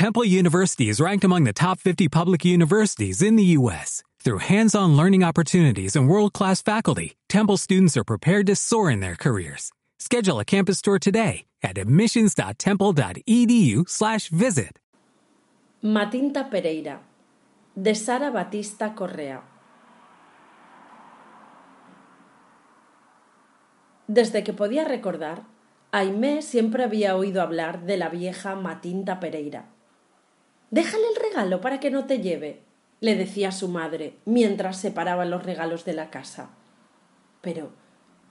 Temple University is ranked among the top 50 public universities in the U.S. Through hands-on learning opportunities and world-class faculty, Temple students are prepared to soar in their careers. Schedule a campus tour today at admissions.temple.edu/visit. Matinta Pereira, de Sara Batista Correa. Desde que podía recordar, Aimé siempre había oído hablar de la vieja Matinta Pereira. Déjale el regalo para que no te lleve, le decía su madre mientras separaban los regalos de la casa. Pero,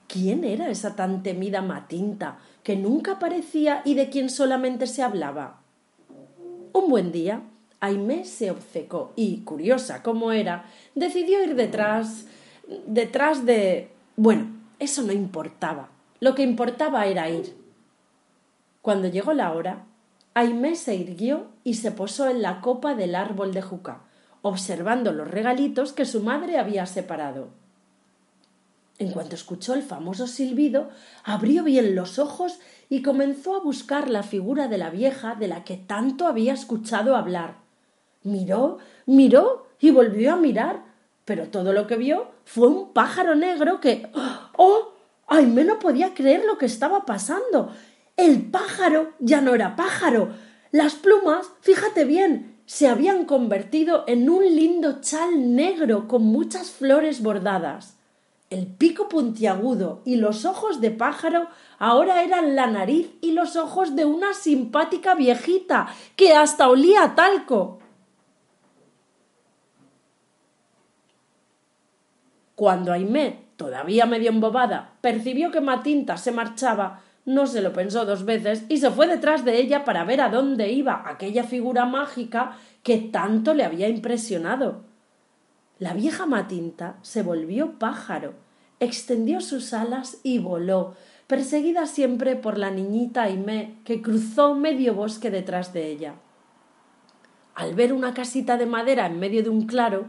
¿quién era esa tan temida Matinta que nunca aparecía y de quien solamente se hablaba? Un buen día, Aimé se obcecó y, curiosa como era, decidió ir detrás. detrás de. Bueno, eso no importaba. Lo que importaba era ir. Cuando llegó la hora, Aimé se irguió y se posó en la copa del árbol de juca, observando los regalitos que su madre había separado. En cuanto escuchó el famoso silbido, abrió bien los ojos y comenzó a buscar la figura de la vieja de la que tanto había escuchado hablar. Miró, miró y volvió a mirar, pero todo lo que vio fue un pájaro negro que. ¡Oh! Aimé no podía creer lo que estaba pasando. El pájaro ya no era pájaro. Las plumas, fíjate bien, se habían convertido en un lindo chal negro con muchas flores bordadas. El pico puntiagudo y los ojos de pájaro ahora eran la nariz y los ojos de una simpática viejita que hasta olía a talco. Cuando Aimé, todavía medio embobada, percibió que Matinta se marchaba, no se lo pensó dos veces y se fue detrás de ella para ver a dónde iba aquella figura mágica que tanto le había impresionado. La vieja Matinta se volvió pájaro, extendió sus alas y voló, perseguida siempre por la niñita Aimé, que cruzó medio bosque detrás de ella. Al ver una casita de madera en medio de un claro,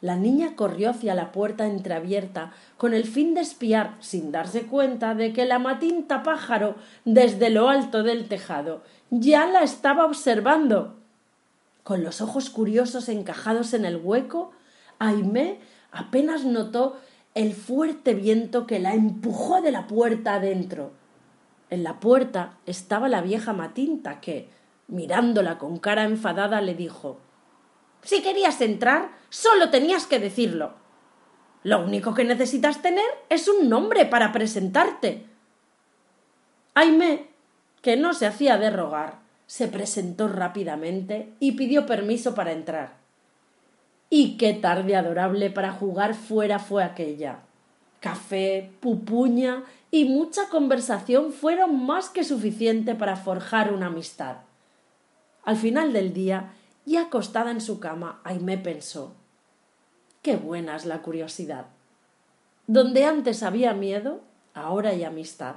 la niña corrió hacia la puerta entreabierta con el fin de espiar, sin darse cuenta de que la matinta pájaro, desde lo alto del tejado, ya la estaba observando. Con los ojos curiosos encajados en el hueco, Aimé apenas notó el fuerte viento que la empujó de la puerta adentro. En la puerta estaba la vieja Matinta que, mirándola con cara enfadada, le dijo si querías entrar, solo tenías que decirlo. Lo único que necesitas tener es un nombre para presentarte. Aimé, que no se hacía de rogar, se presentó rápidamente y pidió permiso para entrar. Y qué tarde adorable para jugar fuera fue aquella. Café, pupuña y mucha conversación fueron más que suficiente para forjar una amistad. Al final del día y acostada en su cama, Aimé pensó Qué buena es la curiosidad. Donde antes había miedo, ahora hay amistad.